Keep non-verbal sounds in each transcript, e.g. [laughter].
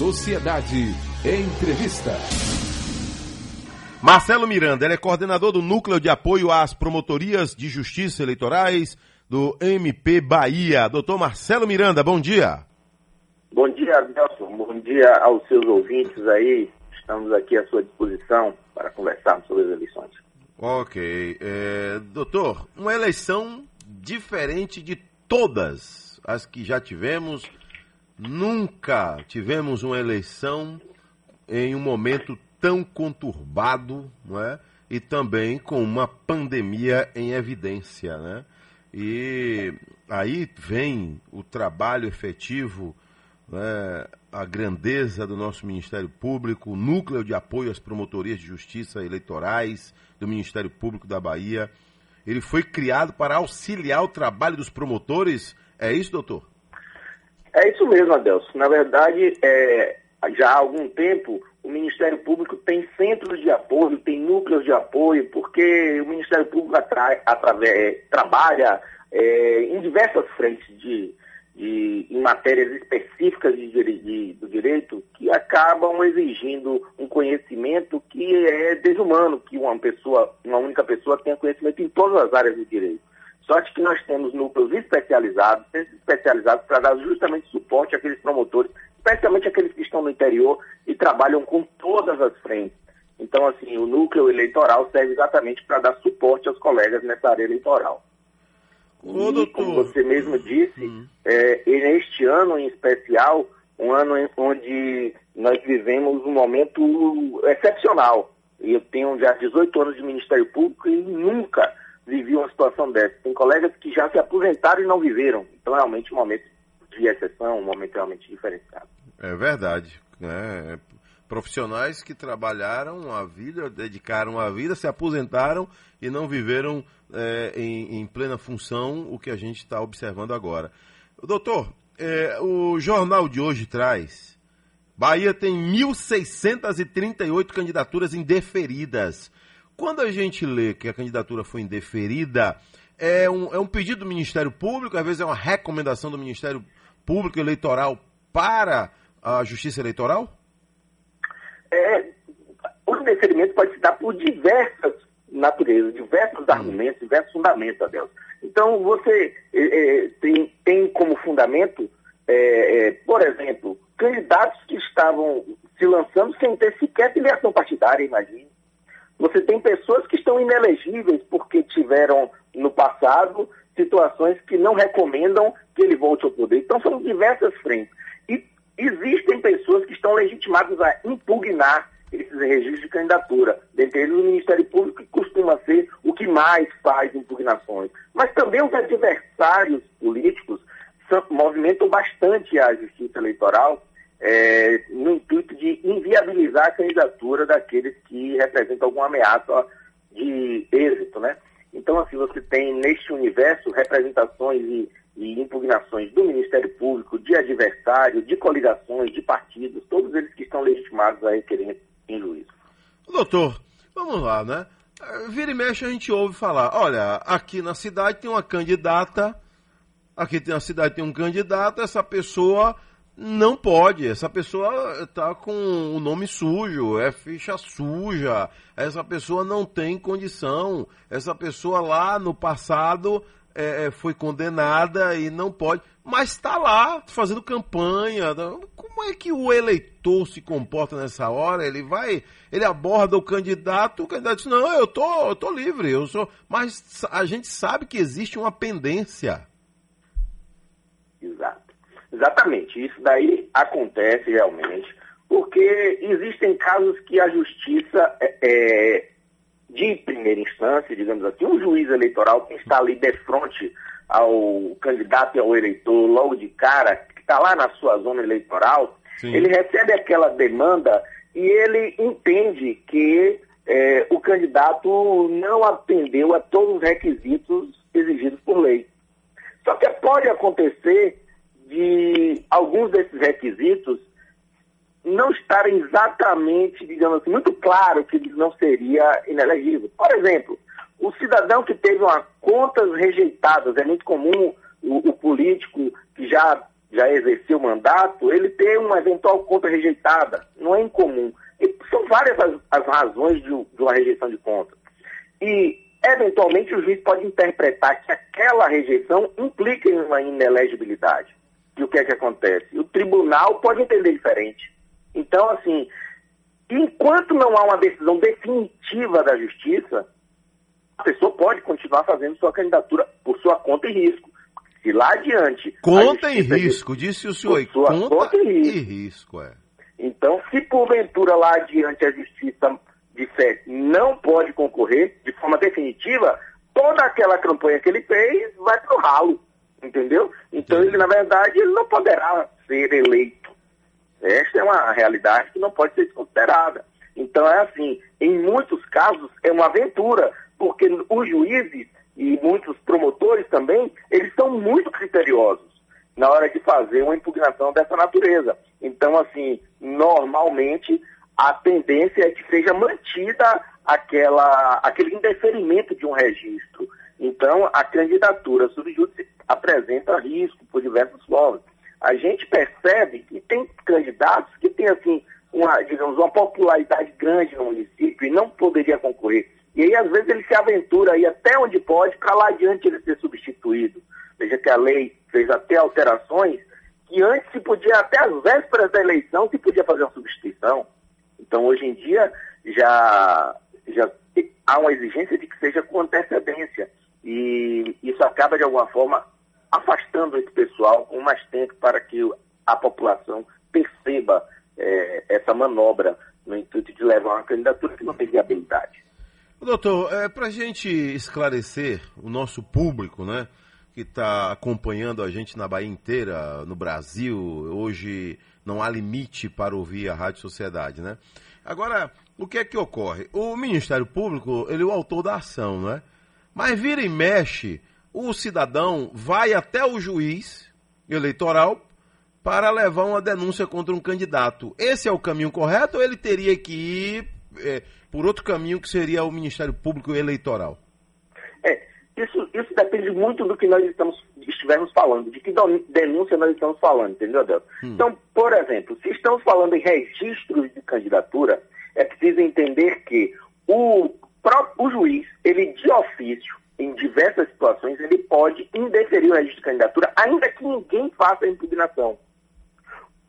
Sociedade. Entrevista. Marcelo Miranda, ele é coordenador do Núcleo de Apoio às Promotorias de Justiça Eleitorais do MP Bahia. Doutor Marcelo Miranda, bom dia. Bom dia, Nelson. Bom dia aos seus ouvintes aí. Estamos aqui à sua disposição para conversarmos sobre as eleições. Ok. É, doutor, uma eleição diferente de todas as que já tivemos. Nunca tivemos uma eleição em um momento tão conturbado, não é? E também com uma pandemia em evidência, né? E aí vem o trabalho efetivo, né? a grandeza do nosso Ministério Público, o núcleo de apoio às promotorias de justiça eleitorais do Ministério Público da Bahia. Ele foi criado para auxiliar o trabalho dos promotores. É isso, doutor? É isso mesmo, Adelson. Na verdade, é, já há algum tempo, o Ministério Público tem centros de apoio, tem núcleos de apoio, porque o Ministério Público atrai, é, trabalha é, em diversas frentes de, de, em matérias específicas de, de, do direito que acabam exigindo um conhecimento que é desumano, que uma pessoa, uma única pessoa tenha conhecimento em todas as áreas do direito. Sorte que nós temos núcleos especializados, especializados para dar justamente suporte àqueles promotores, especialmente aqueles que estão no interior e trabalham com todas as frentes. Então, assim, o núcleo eleitoral serve exatamente para dar suporte aos colegas nessa área eleitoral. Ô, e, como você mesmo disse, hum. é, neste ano em especial, um ano onde nós vivemos um momento excepcional. Eu tenho já 18 anos de Ministério Público e nunca vivi uma situação dessa. Tem colegas que já se aposentaram e não viveram. Então, realmente, um momento de exceção, um momento realmente diferenciado. É verdade. Né? Profissionais que trabalharam a vida, dedicaram a vida, se aposentaram e não viveram é, em, em, plena função o que a gente está observando agora. Doutor, é, o jornal de hoje traz. Bahia tem 1.638 candidaturas indeferidas. Quando a gente lê que a candidatura foi indeferida, é um, é um pedido do Ministério Público, às vezes é uma recomendação do Ministério Público Eleitoral para a Justiça Eleitoral? É, o indeferimento pode se dar por diversas naturezas, diversos hum. argumentos, diversos fundamentos, Adelson. Então, você é, é, tem, tem como fundamento, é, é, por exemplo, candidatos que estavam se lançando sem ter sequer filiação partidária, imagine. Você tem pessoas que estão inelegíveis porque tiveram no passado situações que não recomendam que ele volte ao poder. Então são diversas frentes. E existem pessoas que estão legitimadas a impugnar esses registros de candidatura. Dentre eles o Ministério Público, que costuma ser o que mais faz impugnações. Mas também os adversários políticos movimentam bastante a justiça eleitoral é, no intuito de inviabilizar a candidatura daqueles que representam alguma ameaça de êxito, né? Então, assim, você tem neste universo representações e, e impugnações do Ministério Público, de adversário, de coligações, de partidos, todos eles que estão legitimados a requerer em juízo. Doutor, vamos lá, né? Vira e mexe a gente ouve falar, olha, aqui na cidade tem uma candidata, aqui na cidade tem um candidato, essa pessoa não pode. Essa pessoa está com o nome sujo, é ficha suja. Essa pessoa não tem condição. Essa pessoa lá no passado é, é foi condenada e não pode. Mas está lá fazendo campanha. Como é que o eleitor se comporta nessa hora? Ele vai, ele aborda o candidato, o candidato diz: Não, eu tô, eu tô livre, eu sou. Mas a gente sabe que existe uma pendência. Exato. Exatamente, isso daí acontece realmente, porque existem casos que a justiça é, é, de primeira instância, digamos assim, um juiz eleitoral que está ali de frente ao candidato e ao eleitor logo de cara, que está lá na sua zona eleitoral, Sim. ele recebe aquela demanda e ele entende que é, o candidato não atendeu a todos os requisitos exigidos por lei. Só que pode acontecer de alguns desses requisitos não estarem exatamente, digamos assim, muito claro que ele não seria inelegível. Por exemplo, o cidadão que teve uma contas rejeitadas, é muito comum o, o político que já já exerceu o mandato, ele ter uma eventual conta rejeitada. Não é incomum. E são várias as, as razões de, de, uma rejeição de conta. E, eventualmente, o juiz pode interpretar que aquela rejeição implica em uma inelegibilidade. E o que é que acontece? O tribunal pode entender diferente. Então, assim, enquanto não há uma decisão definitiva da justiça, a pessoa pode continuar fazendo sua candidatura por sua conta e risco. Se lá adiante. Conta em risco, disse o senhor. Sua conta, conta e risco. E risco é. Então, se porventura lá adiante a justiça disser não pode concorrer de forma definitiva, toda aquela campanha que ele fez vai para o ralo. Entendeu? Então, ele, na verdade, ele não poderá ser eleito. Esta é uma realidade que não pode ser desconsiderada. Então, é assim, em muitos casos, é uma aventura, porque os juízes e muitos promotores também, eles são muito criteriosos na hora de fazer uma impugnação dessa natureza. Então, assim, normalmente a tendência é que seja mantida aquela, aquele indeferimento de um registro. Então, a candidatura subjúdice apresenta risco por diversas formas. A gente percebe que tem candidatos que têm, assim, uma, digamos, uma popularidade grande no município e não poderia concorrer. E aí, às vezes, ele se aventura aí até onde pode para lá adiante ele ser substituído. Veja que a lei fez até alterações que antes se podia, até às vésperas da eleição, se podia fazer uma substituição. Então, hoje em dia, já, já há uma exigência de que seja com antecedência. E isso acaba, de alguma forma, afastando esse pessoal com mais tempo para que a população perceba é, essa manobra no intuito de levar uma candidatura que não tem viabilidade. Doutor, é, para a gente esclarecer o nosso público, né, que está acompanhando a gente na Bahia inteira, no Brasil, hoje não há limite para ouvir a Rádio Sociedade, né? Agora, o que é que ocorre? O Ministério Público, ele é o autor da ação, não é? Mas vira e mexe, o cidadão vai até o juiz eleitoral para levar uma denúncia contra um candidato. Esse é o caminho correto ou ele teria que ir é, por outro caminho que seria o Ministério Público Eleitoral? É, isso, isso depende muito do que nós estamos, estivermos falando, de que denúncia nós estamos falando, entendeu, Adelson? Hum. Então, por exemplo, se estamos falando em registros de candidatura, é preciso entender que o, o juiz, ele de ofício, em diversas situações, ele pode indeferir o registro de candidatura, ainda que ninguém faça a impugnação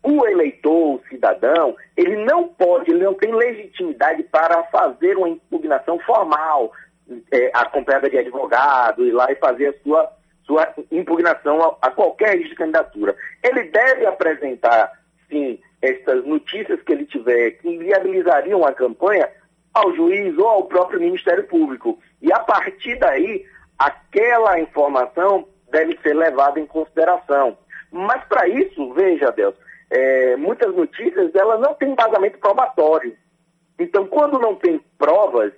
o eleitor, o cidadão, ele não pode, ele não tem legitimidade para fazer uma impugnação formal, é, acompanhada de advogado, ir lá e fazer a sua, sua impugnação a, a qualquer registro de candidatura. Ele deve apresentar, sim, essas notícias que ele tiver que viabilizariam a campanha ao juiz ou ao próprio Ministério Público. E a partir daí, aquela informação deve ser levada em consideração. Mas para isso, veja, Deus, é, muitas notícias ela não tem embasamento probatório. Então, quando não tem provas,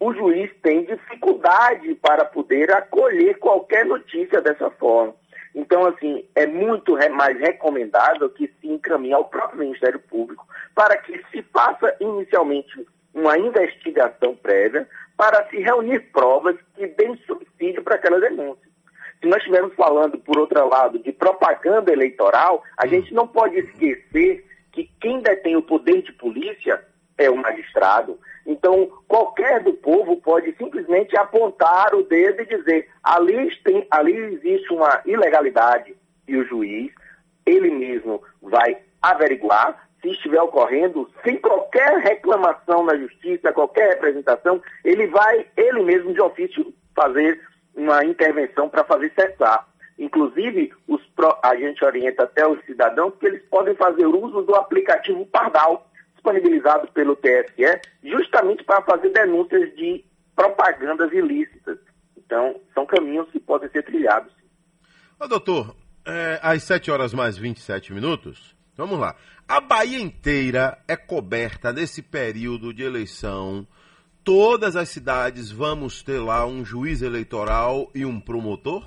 o juiz tem dificuldade para poder acolher qualquer notícia dessa forma. Então, assim, é muito mais recomendável que se encaminhe ao próprio Ministério Público para que se faça inicialmente uma investigação prévia para se reunir provas que deem subsídio para aquela denúncia. Se nós estivermos falando, por outro lado, de propaganda eleitoral, a hum. gente não pode esquecer que quem detém o poder de polícia é o magistrado. Então, qualquer do povo pode simplesmente apontar o dedo e dizer: ali, tem, ali existe uma ilegalidade. E o juiz, ele mesmo, vai averiguar se estiver ocorrendo, sem qualquer reclamação na justiça, qualquer representação, ele vai, ele mesmo de ofício, fazer uma intervenção para fazer cessar. Inclusive, os pro, a gente orienta até os cidadãos que eles podem fazer uso do aplicativo Pardal, disponibilizado pelo TSE, justamente para fazer denúncias de propagandas ilícitas. Então, são caminhos que podem ser trilhados. Ô, doutor, é, às 7 horas mais 27 minutos, vamos lá. A Bahia inteira é coberta nesse período de eleição todas as cidades vamos ter lá um juiz eleitoral e um promotor?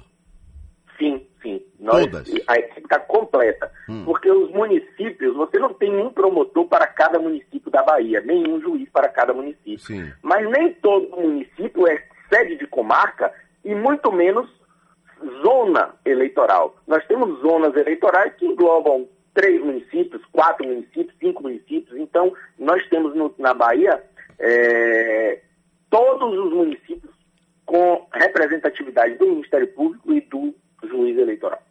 Sim, sim. Nós, todas? A equipe está completa. Hum. Porque os municípios, você não tem um promotor para cada município da Bahia, nenhum juiz para cada município. Sim. Mas nem todo município é sede de comarca e muito menos zona eleitoral. Nós temos zonas eleitorais que englobam três municípios, quatro municípios, cinco municípios. Então, nós temos no, na Bahia é, todos os municípios com representatividade do Ministério Público e do juiz eleitoral.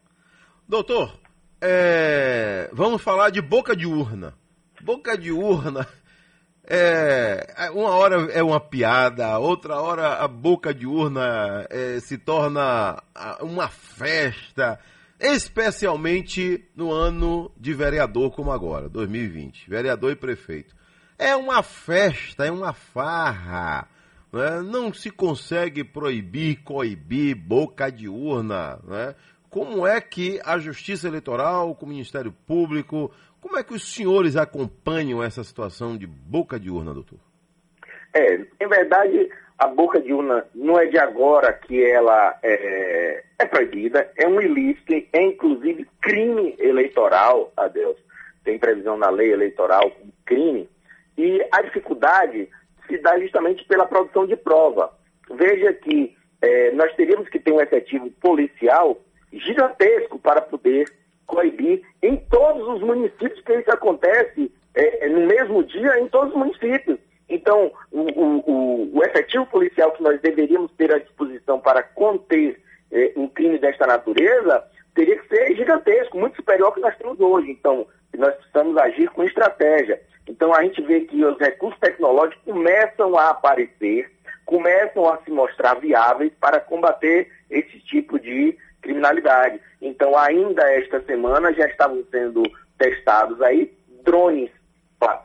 Doutor, é, vamos falar de boca de urna. Boca de urna é, uma hora é uma piada, outra hora a boca de urna é, se torna uma festa, especialmente no ano de vereador como agora, 2020, vereador e prefeito. É uma festa, é uma farra. Né? Não se consegue proibir, coibir boca de urna. Né? Como é que a Justiça Eleitoral, com o Ministério Público, como é que os senhores acompanham essa situação de boca de urna, doutor? É, em verdade, a boca de urna não é de agora que ela é, é proibida, é um ilícito, é inclusive crime eleitoral, a Deus. Tem previsão na lei eleitoral como crime. E a dificuldade se dá justamente pela produção de prova. Veja que é, nós teríamos que ter um efetivo policial gigantesco para poder coibir em todos os municípios que isso acontece é, é, no mesmo dia em todos os municípios. Então, o, o, o, efetivo policial que nós deveríamos ter à disposição para conter é, um crime desta natureza teria que ser gigantesco, muito superior ao que nós temos hoje. Então, nós precisamos agir com estratégia. Então, a gente vê que os recursos tecnológicos começam a aparecer, começam a se mostrar viáveis para combater esse tipo de criminalidade. Então, ainda esta semana já estavam sendo testados aí drones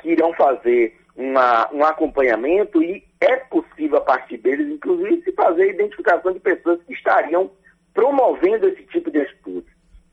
que irão fazer uma, um acompanhamento e é possível, a partir deles, inclusive, se fazer a identificação de pessoas que estariam promovendo esse tipo de atitude.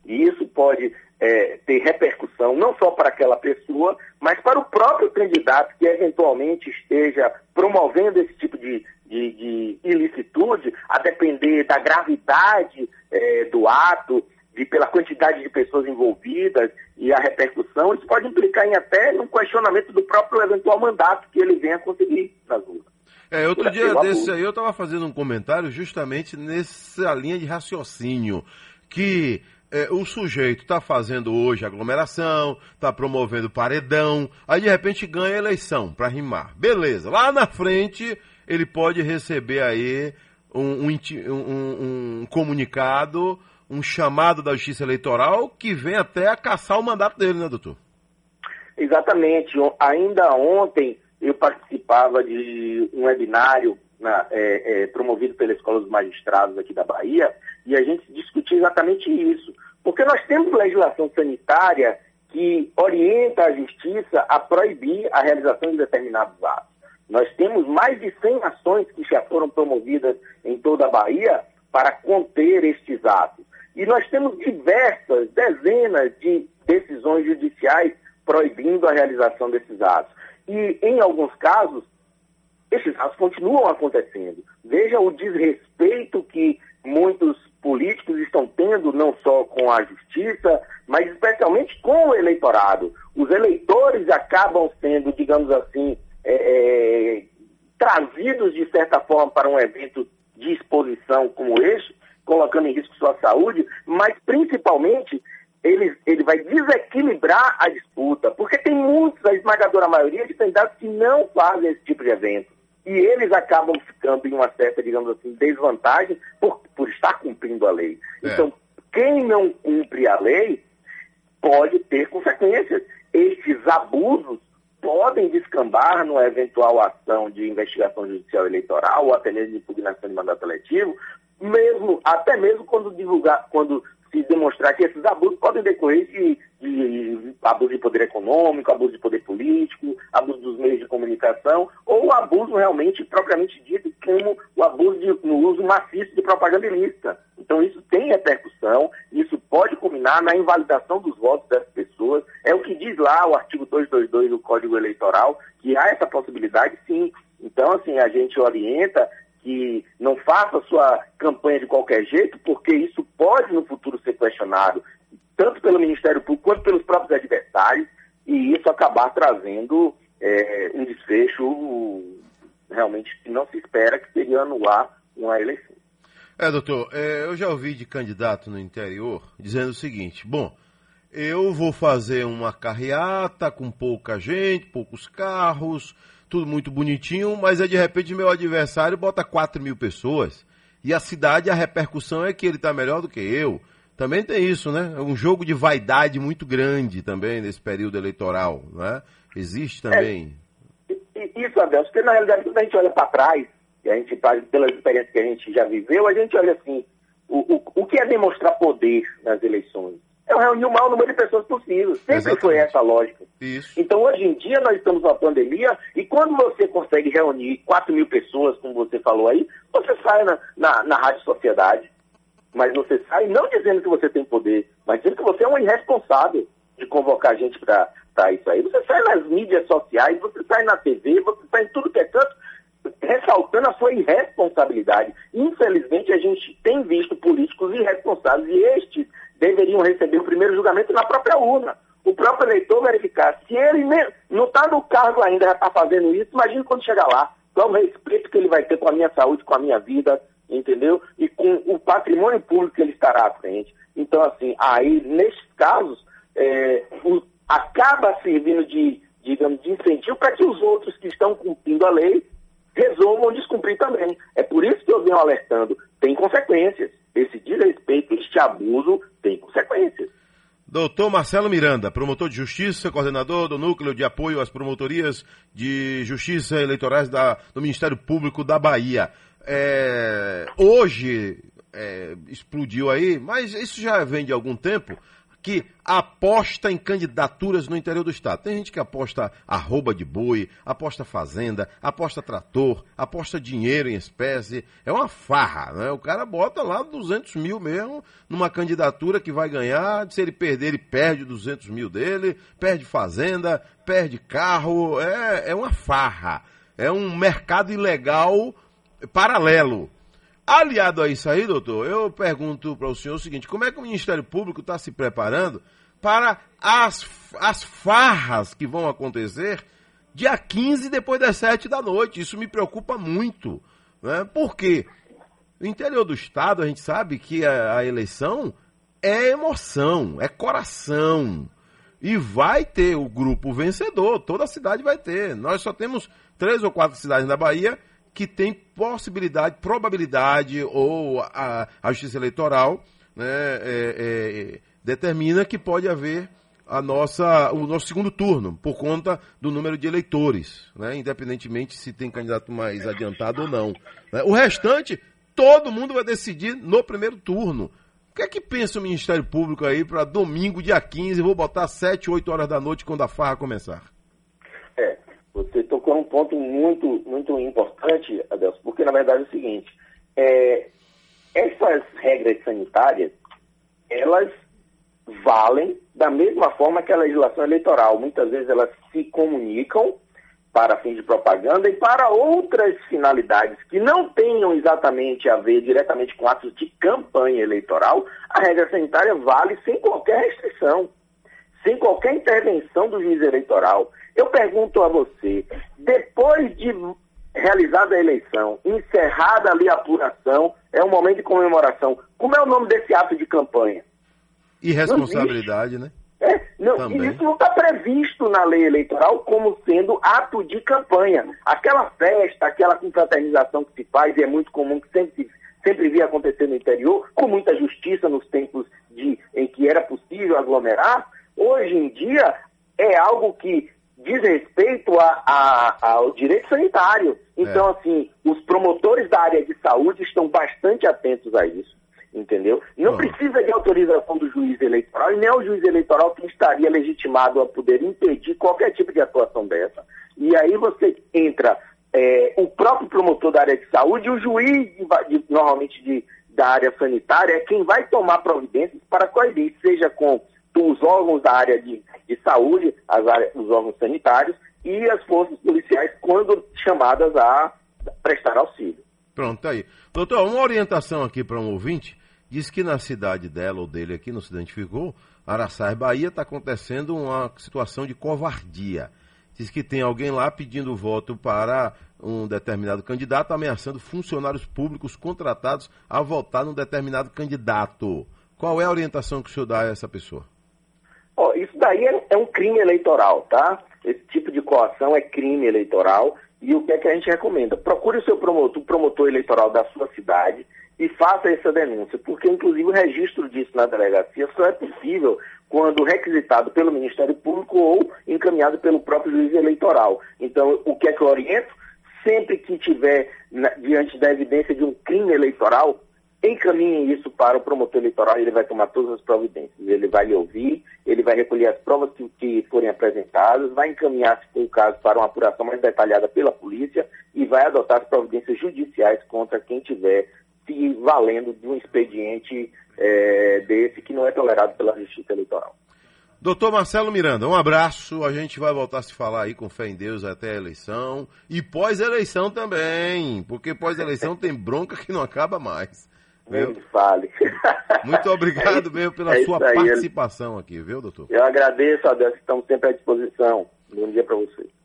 E isso pode é, ter repercussão não só para aquela pessoa, mas para o próprio candidato que eventualmente esteja promovendo esse tipo de, de, de ilicitude, a depender da gravidade é, do ato, de, pela quantidade de pessoas envolvidas e a repercussão, isso pode implicar em até um questionamento do próprio eventual mandato que ele venha conseguir nas ruas. É, outro dia desse aí eu estava fazendo um comentário justamente nessa linha de raciocínio, que é, o sujeito está fazendo hoje aglomeração, está promovendo paredão, aí de repente ganha eleição para rimar. Beleza, lá na frente ele pode receber aí um, um, um, comunicado, um chamado da Justiça Eleitoral que vem até a caçar o mandato dele, né, doutor? Exatamente. Ainda ontem eu participava de um webinário na, é, é, promovido pela Escola dos Magistrados aqui da Bahia e a gente discutia exatamente isso. Porque nós temos legislação sanitária que orienta a justiça a proibir a realização de determinados atos. Nós temos mais de 100 ações que já foram promovidas em toda a Bahia para conter estes atos. E nós temos diversas, dezenas de decisões judiciais proibindo a realização desses atos. E, em alguns casos, esses atos continuam acontecendo. Veja o desrespeito que muitos políticos estão tendo, não só com a justiça, mas especialmente com o eleitorado. Os eleitores acabam sendo, digamos assim, é, é, trazidos de certa forma para um evento de exposição como este, colocando em risco sua saúde, mas principalmente ele, ele vai desequilibrar a disputa, porque tem muitos, a esmagadora maioria de candidatos que não fazem esse tipo de evento. E eles acabam ficando em uma certa, digamos assim, desvantagem por, por estar cumprindo a lei. É. Então, quem não cumpre a lei pode ter consequências. Estes abusos podem descambar numa eventual ação de investigação judicial eleitoral ou até mesmo de impugnação de mandato eletivo, mesmo, até mesmo quando divulgar, quando se demonstrar que esses abusos podem decorrer de, de, abuso de poder econômico, abuso de poder político, abuso dos meios de comunicação, ou abuso realmente propriamente dito, como o abuso de, no uso maciço de propaganda ilícita. Então isso tem repercussão, isso pode culminar na invalidação dos votos das pessoas. É o que diz lá o artigo 222 do Código Eleitoral, que há essa possibilidade sim. Então, assim, a gente orienta que não faça sua campanha de qualquer jeito, porque isso pode no futuro ser questionado, tanto pelo Ministério Público quanto pelos próprios adversários, e isso acabar trazendo é, um desfecho realmente que não se espera, que seria anular uma eleição. É, doutor, é, eu já ouvi de candidato no interior dizendo o seguinte: bom, eu vou fazer uma carreata com pouca gente, poucos carros, tudo muito bonitinho, mas é de repente meu adversário bota 4 mil pessoas. E a cidade, a repercussão é que ele está melhor do que eu. Também tem isso, né? É um jogo de vaidade muito grande também nesse período eleitoral, né? Existe também. É, isso, Adelso, porque na realidade quando a gente olha para trás, e a gente, pelas experiências que a gente já viveu, a gente olha assim, o, o, o que é demonstrar poder nas eleições? É reunir o maior número de pessoas possível. Sempre Exatamente. foi essa a lógica. Isso. Então, hoje em dia, nós estamos numa pandemia e quando você consegue reunir 4 mil pessoas, como você falou aí, você sai na, na, na Rádio Sociedade, mas você sai não dizendo que você tem poder, mas dizendo que você é um irresponsável de convocar gente para isso aí. Você sai nas mídias sociais, você sai na TV, você sai em tudo que é canto, ressaltando a sua irresponsabilidade. Infelizmente, a gente tem visto políticos irresponsáveis e estes deveriam receber o primeiro julgamento na própria urna. O próprio eleitor verificar. Se ele não está no cargo ainda, já está fazendo isso, imagine quando chegar lá. Qual o respeito que ele vai ter com a minha saúde, com a minha vida, entendeu? E com o patrimônio público que ele estará à frente. Então, assim, aí, nesses casos, é, o, acaba servindo de, digamos, de incentivo para que os outros que estão cumprindo a lei resolvam descumprir também. É por isso que eu venho alertando. Tem consequências. Esse desrespeito, este abuso tem consequências. Doutor Marcelo Miranda, promotor de justiça, coordenador do Núcleo de Apoio às Promotorias de Justiça Eleitorais da, do Ministério Público da Bahia. É, hoje é, explodiu aí, mas isso já vem de algum tempo, que aposta em candidaturas no interior do estado. Tem gente que aposta arroba de boi, aposta fazenda, aposta trator, aposta dinheiro em espécie. É uma farra, né? O cara bota lá 200 mil mesmo numa candidatura que vai ganhar. Se ele perder, ele perde 200 mil dele, perde fazenda, perde carro. É, é uma farra. É um mercado ilegal paralelo. Aliado a isso aí, doutor, eu pergunto para o senhor o seguinte: como é que o Ministério Público está se preparando para as, as farras que vão acontecer dia 15 depois das 7 da noite? Isso me preocupa muito. Né? Por quê? No interior do Estado, a gente sabe que a, a eleição é emoção, é coração. E vai ter o grupo vencedor, toda a cidade vai ter. Nós só temos três ou quatro cidades na Bahia que tem possibilidade, probabilidade, ou a, a Justiça Eleitoral né, é, é, determina que pode haver a nossa, o nosso segundo turno, por conta do número de eleitores, né, independentemente se tem candidato mais adiantado ou não. Né. O restante, todo mundo vai decidir no primeiro turno. O que é que pensa o Ministério Público aí para domingo, dia 15, vou botar 7, 8 horas da noite quando a farra começar? É, você tocou um ponto muito, muito importante, Adelson, porque na verdade é o seguinte, é, essas regras sanitárias, elas valem da mesma forma que a legislação eleitoral. Muitas vezes elas se comunicam para fins de propaganda e para outras finalidades que não tenham exatamente a ver diretamente com atos de campanha eleitoral, a regra sanitária vale sem qualquer restrição, sem qualquer intervenção do juiz eleitoral. Eu pergunto a você, depois de realizada a eleição, encerrada ali a apuração, é um momento de comemoração. Como é o nome desse ato de campanha? Irresponsabilidade, né? É, não, isso não está previsto na lei eleitoral como sendo ato de campanha. Aquela festa, aquela confraternização que se faz, e é muito comum que sempre, sempre via acontecer no interior, com muita justiça nos tempos de, em que era possível aglomerar, hoje em dia é algo que diz respeito a, a, ao direito sanitário. Então, é. assim, os promotores da área de saúde estão bastante atentos a isso, entendeu? Não precisa de autorização do juiz eleitoral e nem é o juiz eleitoral que estaria legitimado a poder impedir qualquer tipo de atuação dessa. E aí você entra é, o próprio promotor da área de saúde o juiz, de, de, normalmente de, da área sanitária, é quem vai tomar providências para coibir, seja com os órgãos da área de, de saúde, as áreas, os órgãos sanitários e as forças policiais quando chamadas a prestar auxílio. Pronto, tá aí. Doutor, uma orientação aqui para um ouvinte. Diz que na cidade dela ou dele aqui, não se identificou, Araçás, Bahia, está acontecendo uma situação de covardia. Diz que tem alguém lá pedindo voto para um determinado candidato, ameaçando funcionários públicos contratados a votar num determinado candidato. Qual é a orientação que o senhor dá a essa pessoa? Oh, isso daí é, é, um crime eleitoral, tá? Esse tipo de coação é crime eleitoral. E o que é que a gente recomenda? Procure o seu promotor, o promotor eleitoral da sua cidade e faça essa denúncia, porque inclusive o registro disso na delegacia só é possível quando requisitado pelo Ministério Público ou encaminhado pelo próprio juiz eleitoral. Então, o que é que eu oriento? Sempre que tiver na, diante da evidência de um crime eleitoral, encaminhe isso para o promotor eleitoral e ele vai tomar todas as providências. Ele vai lhe ouvir, ele vai recolher as provas que, que forem apresentadas, vai encaminhar, o caso, para uma apuração mais detalhada pela polícia e vai adotar as providências judiciais contra quem tiver se valendo de um expediente é, desse que não é tolerado pela Justiça Eleitoral. Doutor Marcelo Miranda, um abraço. A gente vai voltar a se falar aí com fé em Deus até a eleição. E pós-eleição também, porque pós-eleição tem bronca que não acaba mais. Nem fale. [laughs] Muito obrigado é mesmo pela é sua participação aqui, viu, doutor? Eu agradeço, Adeus, estamos sempre à disposição. Bom dia para você.